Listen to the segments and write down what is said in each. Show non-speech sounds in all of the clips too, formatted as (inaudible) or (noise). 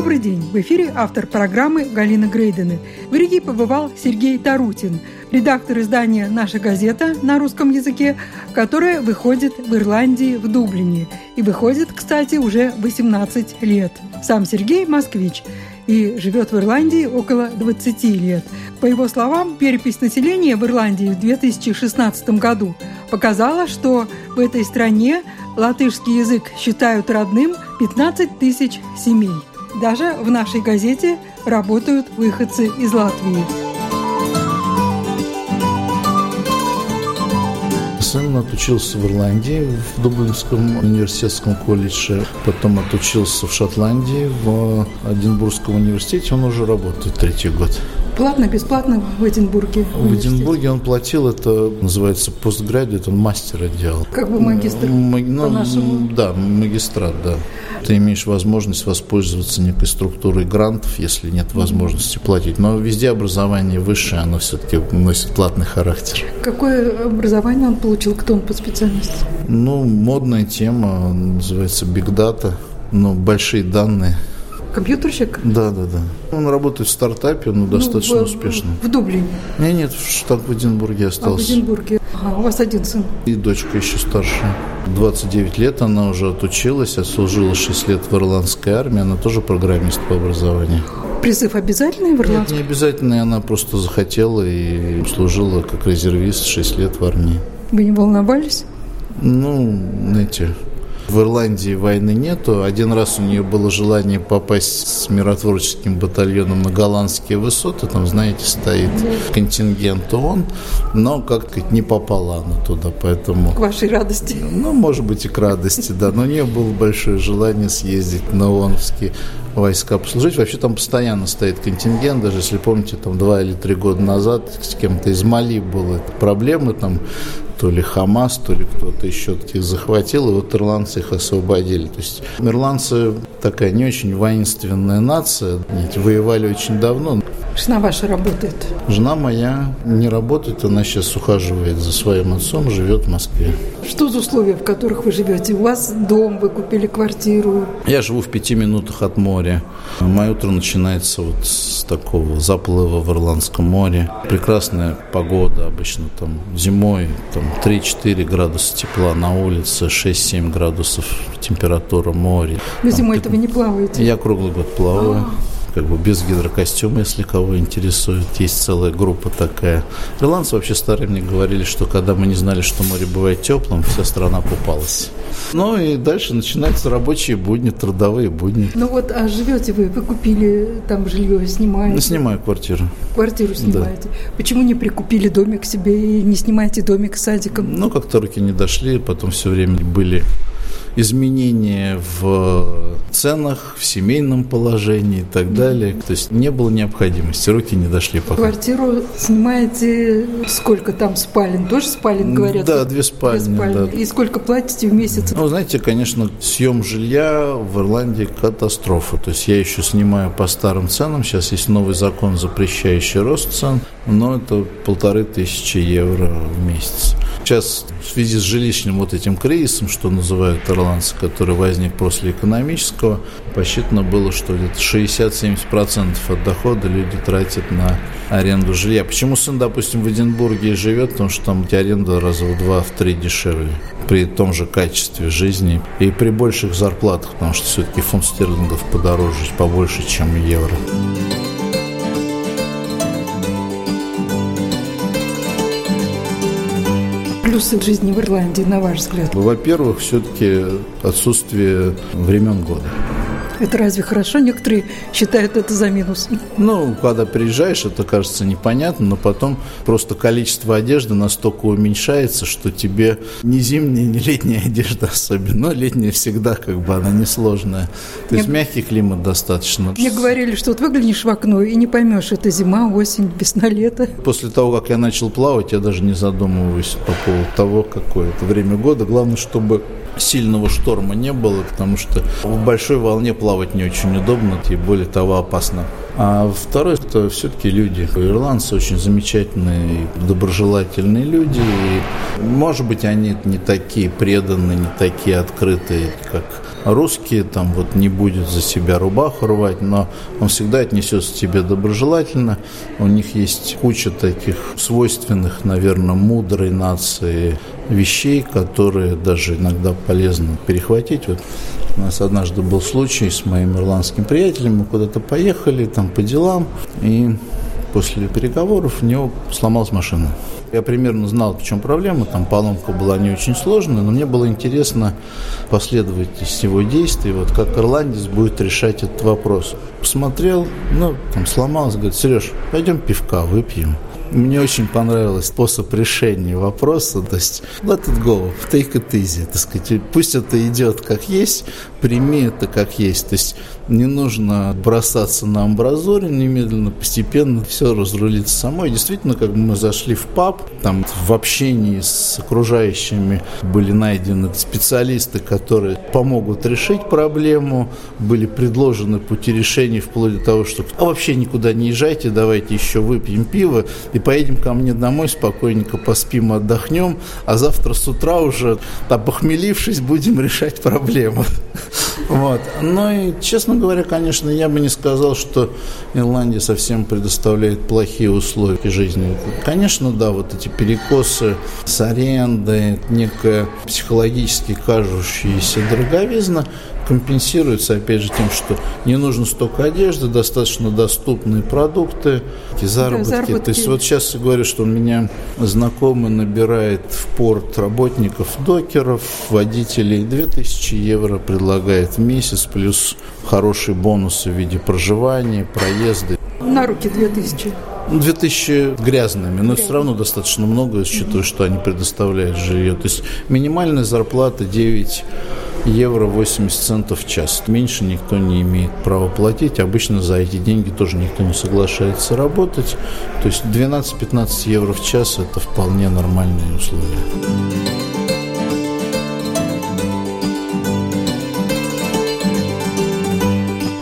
Добрый день! В эфире автор программы Галина Грейдены. В Риге побывал Сергей Тарутин, редактор издания «Наша газета» на русском языке, которое выходит в Ирландии в Дублине. И выходит, кстати, уже 18 лет. Сам Сергей – москвич и живет в Ирландии около 20 лет. По его словам, перепись населения в Ирландии в 2016 году показала, что в этой стране латышский язык считают родным 15 тысяч семей. Даже в нашей газете работают выходцы из Латвии. Сын отучился в Ирландии, в Дублинском университетском колледже, потом отучился в Шотландии, в Эдинбургском университете, он уже работает третий год. Платно, бесплатно в Эдинбурге? В Эдинбурге он платил, это называется постградиат, он мастера делал. Как бы магистр М- ну, по-нашему? Да, магистрат, да. Ты имеешь возможность воспользоваться некой структурой грантов, если нет возможности платить. Но везде образование высшее, оно все-таки носит платный характер. Какое образование он получил? Кто он по специальности? Ну, модная тема, называется Big Data, ну, большие данные. Компьютерщик? Да, да, да. Он работает в стартапе, но достаточно Ну, в- успешно. В Дублине, Нет, нет, в штат в Эдинбурге а в остался. Эдинбурге. Ага, у вас один сын. И дочка еще старшая. 29 лет она уже отучилась, отслужила 6 лет в ирландской армии. Она тоже программист по образованию. Призыв обязательный в Нет, Ирландии? не обязательно, она просто захотела и служила как резервист 6 лет в армии. Вы не волновались? Ну, знаете, в Ирландии войны нету. Один раз у нее было желание попасть с миротворческим батальоном на голландские высоты. Там, знаете, стоит контингент ООН. Но, как сказать, не попала она туда, поэтому... К вашей радости. Ну, может быть, и к радости, да. Но у нее было большое желание съездить на ООНовские войска послужить. Вообще там постоянно стоит контингент. Даже если помните, там два или три года назад с кем-то из Мали было проблемы, там то ли Хамас, то ли кто-то еще их захватил, и вот ирландцы их освободили. То есть ирландцы такая не очень воинственная нация, воевали очень давно. Жена ваша работает. Жена моя не работает, она сейчас ухаживает за своим отцом, живет в Москве. Что за условия, в которых вы живете? У вас дом, вы купили квартиру. Я живу в пяти минутах от моря. Мое утро начинается вот с такого заплыва в Ирландском море. Прекрасная погода обычно там зимой, там 3-4 градуса тепла на улице, 6-7 градусов температура моря. Вы Там зимой этого не плаваете. Я круглый год плаваю. Как бы без гидрокостюма, если кого интересует. Есть целая группа такая. Ирландцы вообще старые мне говорили, что когда мы не знали, что море бывает теплым, вся страна купалась. Ну и дальше начинаются рабочие будни, трудовые будни. Ну вот, а живете вы, вы купили там жилье, снимаете, Ну, снимаю квартиру. квартиру снимаете. Почему не прикупили домик себе и не снимаете домик с садиком? Ну, как-то руки не дошли, потом все время были изменения в ценах, в семейном положении и так далее. То есть не было необходимости, руки не дошли пока. Квартиру снимаете, сколько там спален? Тоже спален, говорят? Да, две спальни, да. И сколько платите в месяц? Ну, знаете, конечно, съем жилья в Ирландии катастрофа. То есть я еще снимаю по старым ценам. Сейчас есть новый закон, запрещающий рост цен. Но это полторы тысячи евро в месяц. Сейчас в связи с жилищным вот этим кризисом, что называют ирландцы, который возник после экономического, посчитано было, что где-то 60-70% от дохода люди тратят на аренду жилья. Почему сын, допустим, в Эдинбурге живет? Потому что там аренда раза в два, в три дешевле при том же качестве жизни и при больших зарплатах, потому что все-таки фунт стерлингов подороже, побольше, чем евро. Плюсы жизни в Ирландии, на ваш взгляд? Во-первых, все-таки отсутствие времен года. Это разве хорошо? Некоторые считают это за минус. Ну, когда приезжаешь, это кажется непонятно, но потом просто количество одежды настолько уменьшается, что тебе ни зимняя, ни летняя (laughs) одежда особенно. Но летняя всегда как бы она несложная. То есть Мне... мягкий климат достаточно. Мне говорили, что вот выглянешь в окно и не поймешь, это зима, осень, весна, лето. После того, как я начал плавать, я даже не задумываюсь по поводу того, какое это время года. Главное, чтобы сильного шторма не было, потому что в большой волне плавать не очень удобно и более того опасно. А второе, это все-таки люди. Ирландцы очень замечательные, доброжелательные люди. И, может быть, они не такие преданные, не такие открытые, как русские, там вот не будет за себя рубаху рвать, но он всегда отнесется к тебе доброжелательно. У них есть куча таких свойственных, наверное, мудрой нации вещей, которые даже иногда полезно перехватить. Вот у нас однажды был случай с моим ирландским приятелем, мы куда-то поехали там по делам, и после переговоров у него сломалась машина. Я примерно знал, в чем проблема. Там поломка была не очень сложная, но мне было интересно последовательность его действий, вот как ирландец будет решать этот вопрос. Посмотрел, ну, там сломалось, говорит, Сереж, пойдем пивка выпьем. Мне очень понравился способ решения вопроса. То есть, let it go, take it easy. Так сказать, пусть это идет как есть, прими это как есть. То есть, не нужно бросаться на амбразуре немедленно, постепенно все разрулится само. И действительно, как бы мы зашли в паб, там в общении с окружающими были найдены специалисты, которые помогут решить проблему, были предложены пути решения вплоть до того, что а вообще никуда не езжайте, давайте еще выпьем пиво и поедем ко мне домой, спокойненько поспим, отдохнем, а завтра с утра уже, похмелившись, будем решать проблему. (laughs) Вот. Ну и, честно говоря, конечно, я бы не сказал, что Ирландия совсем предоставляет плохие условия жизни. Конечно, да, вот эти перекосы с арендой, некая психологически кажущаяся дороговизна, компенсируется, опять же, тем, что не нужно столько одежды, достаточно доступные продукты, и заработки. Да, заработки. То есть вот сейчас говорю, что у меня знакомый набирает в порт работников, докеров, водителей, 2000 евро предлагает в месяц, плюс хорошие бонусы в виде проживания, проезда. На руки 2000. 2000 грязными, но все равно достаточно много, учитывая, что они предоставляют жилье. То есть минимальная зарплата 9 евро 80 центов в час. Меньше никто не имеет права платить. Обычно за эти деньги тоже никто не соглашается работать. То есть 12-15 евро в час – это вполне нормальные условия.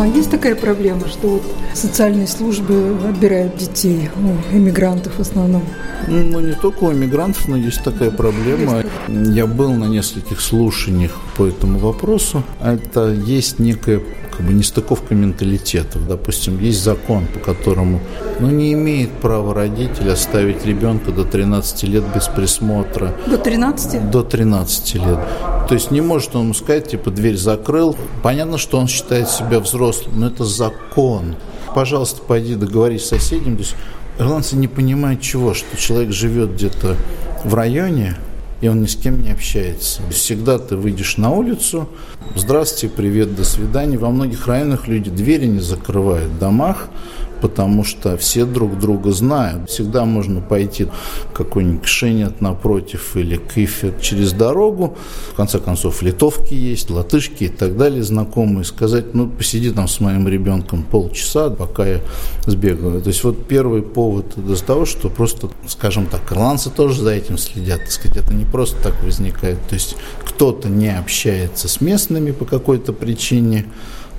А есть такая проблема, что вот социальные службы отбирают детей у иммигрантов в основном? Ну, не только у иммигрантов, но есть такая проблема. Я был на нескольких слушаниях по этому вопросу. Это есть некая как бы нестыковка менталитетов. Допустим, есть закон, по которому ну, не имеет права родитель оставить ребенка до 13 лет без присмотра. До 13? До 13 лет. То есть не может он сказать, типа, дверь закрыл. Понятно, что он считает себя взрослым, но это закон. Пожалуйста, пойди договорись с соседями. То есть ирландцы не понимают чего, что человек живет где-то в районе, и он ни с кем не общается. Всегда ты выйдешь на улицу, здравствуйте, привет, до свидания. Во многих районах люди двери не закрывают в домах, потому что все друг друга знают. Всегда можно пойти какой-нибудь Кшенет напротив или Кифет через дорогу. В конце концов, литовки есть, латышки и так далее, знакомые, сказать, ну, посиди там с моим ребенком полчаса, пока я сбегаю. То есть вот первый повод из того, что просто, скажем так, ирландцы тоже за этим следят. Так сказать, это не просто так возникает. То есть кто-то не общается с местными по какой-то причине,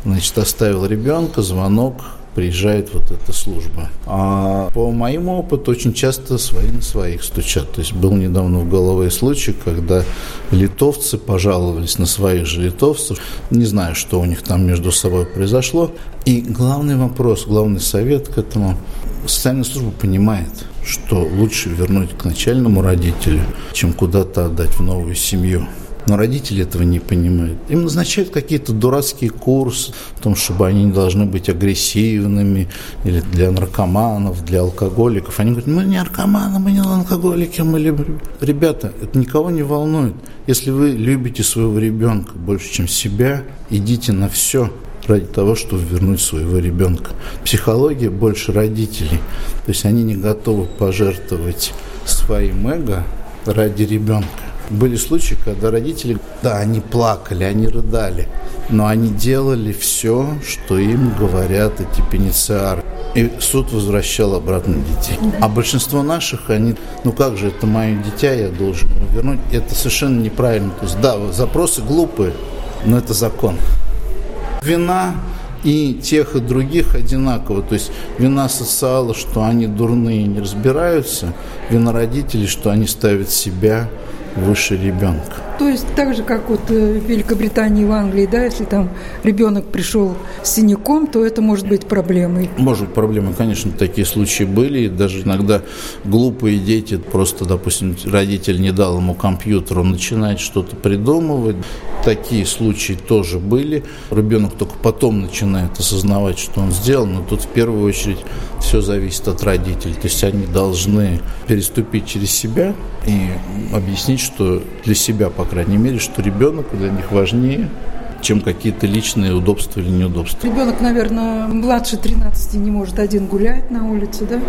значит, оставил ребенка, звонок, приезжает вот эта служба. А по моему опыту очень часто свои на своих стучат. То есть был недавно в голове случай, когда литовцы пожаловались на своих же литовцев. Не знаю, что у них там между собой произошло. И главный вопрос, главный совет к этому. Социальная служба понимает, что лучше вернуть к начальному родителю, чем куда-то отдать в новую семью. Но родители этого не понимают. Им назначают какие-то дурацкие курсы о том, чтобы они не должны быть агрессивными, или для наркоманов, для алкоголиков. Они говорят, мы не наркоманы, мы не алкоголики, мы любим. Ребята, это никого не волнует. Если вы любите своего ребенка больше, чем себя, идите на все ради того, чтобы вернуть своего ребенка. Психология больше родителей. То есть они не готовы пожертвовать своим эго ради ребенка. Были случаи, когда родители, да, они плакали, они рыдали, но они делали все, что им говорят эти пенициары. И суд возвращал обратно детей. А большинство наших, они, ну как же, это мое дитя, я должен вернуть. Это совершенно неправильно. То есть, да, запросы глупые, но это закон. Вина и тех, и других одинаково. То есть вина социала, что они дурные и не разбираются, вина родителей, что они ставят себя выше ребенка. То есть так же, как вот э, в Великобритании и в Англии, да, если там ребенок пришел с синяком, то это может быть проблемой. Может быть проблемой, конечно, такие случаи были. И даже иногда глупые дети, просто, допустим, родитель не дал ему компьютер, он начинает что-то придумывать. Такие случаи тоже были. Ребенок только потом начинает осознавать, что он сделал, но тут в первую очередь все зависит от родителей. То есть они должны переступить через себя и объяснить, что для себя, по крайней мере, что ребенок для них важнее, чем какие-то личные удобства или неудобства. Ребенок, наверное, младше 13 не может один гулять на улице, да?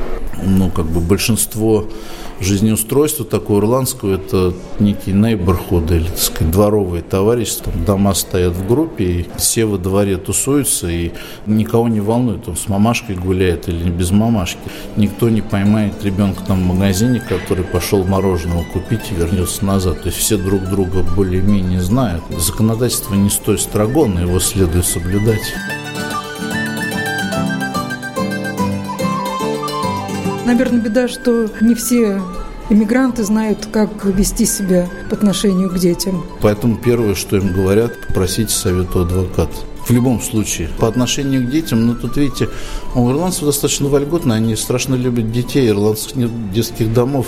Ну, как бы большинство жизнеустройства такого ирландского, это некий neighborhood, или, так сказать, дворовые товарищества. Дома стоят в группе, и все во дворе тусуются, и никого не волнует, он с мамашкой гуляет или без мамашки. Никто не поймает ребенка там в магазине, который пошел мороженого купить и вернется назад. То есть все друг друга более-менее знают. Законодательство не строго, но его следует соблюдать. Наверное, беда, что не все иммигранты знают, как вести себя по отношению к детям. Поэтому первое, что им говорят, попросите совета адвоката. В любом случае. По отношению к детям, ну тут видите, у ирландцев достаточно вольготно, они страшно любят детей, ирландцев нет детских домов.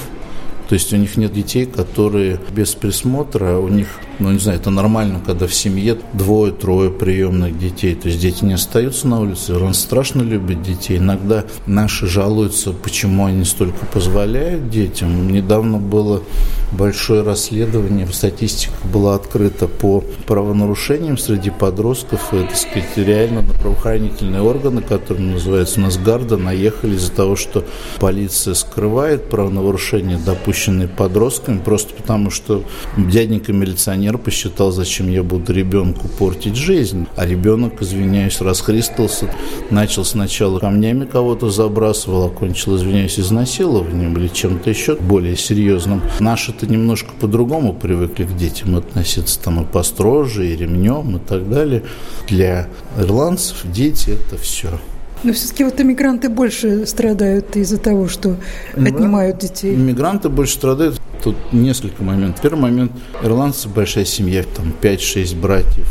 То есть у них нет детей, которые без присмотра, у них ну, не знаю, это нормально, когда в семье двое-трое приемных детей. То есть дети не остаются на улице. Он страшно любит детей. Иногда наши жалуются, почему они столько позволяют детям. Недавно было большое расследование, статистика была открыта по правонарушениям среди подростков. И, так сказать, реально на правоохранительные органы, которые называются у нас ГАРДа, наехали из-за того, что полиция скрывает правонарушения, допущенные подростками, просто потому что дяденька милиционер милиционер посчитал, зачем я буду ребенку портить жизнь. А ребенок, извиняюсь, расхристался, начал сначала камнями кого-то забрасывал, окончил, извиняюсь, изнасилованием или чем-то еще более серьезным. Наши-то немножко по-другому привыкли к детям относиться, там и построже, и ремнем, и так далее. Для ирландцев дети – это все. Но все-таки вот иммигранты больше страдают из-за того, что отнимают детей. Иммигранты больше страдают. Тут несколько моментов. Первый момент. Ирландцы большая семья, там 5-6 братьев,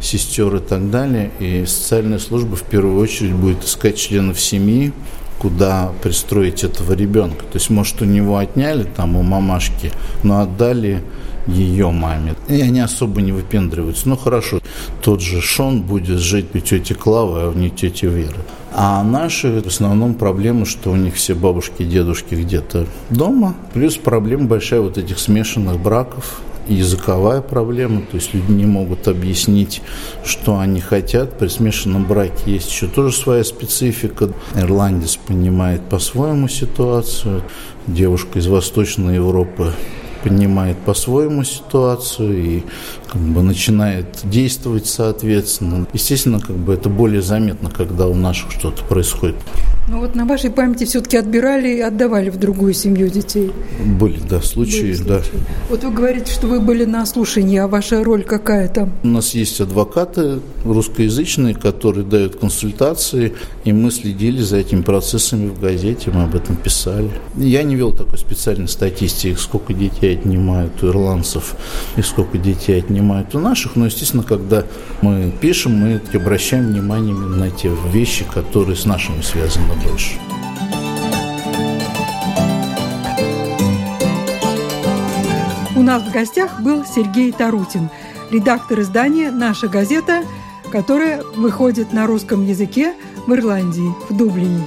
сестер и так далее. И социальная служба в первую очередь будет искать членов семьи, куда пристроить этого ребенка. То есть, может, у него отняли там у мамашки, но отдали ее маме. И они особо не выпендриваются. Ну хорошо, тот же Шон будет жить у тети Клавы, а не тети Веры. А наши в основном проблемы, что у них все бабушки и дедушки где-то дома. Плюс проблема большая вот этих смешанных браков, языковая проблема, то есть люди не могут объяснить, что они хотят. При смешанном браке есть еще тоже своя специфика. Ирландец понимает по-своему ситуацию, девушка из Восточной Европы понимает по-своему ситуацию и как бы начинает действовать соответственно. Естественно, как бы это более заметно, когда у наших что-то происходит. Ну вот на вашей памяти все-таки отбирали и отдавали в другую семью детей? Были, да, случаи, были случаи. да. Вот вы говорите, что вы были на слушании, а ваша роль какая там? У нас есть адвокаты русскоязычные, которые дают консультации, и мы следили за этими процессами в газете, мы об этом писали. Я не вел такой специальной статистики, сколько детей отнимают у ирландцев и сколько детей отнимают у наших, но, естественно, когда мы пишем, мы обращаем внимание на те вещи, которые с нашими связаны больше. нас в гостях был Сергей Тарутин, редактор издания «Наша газета», которое выходит на русском языке в Ирландии, в Дублине.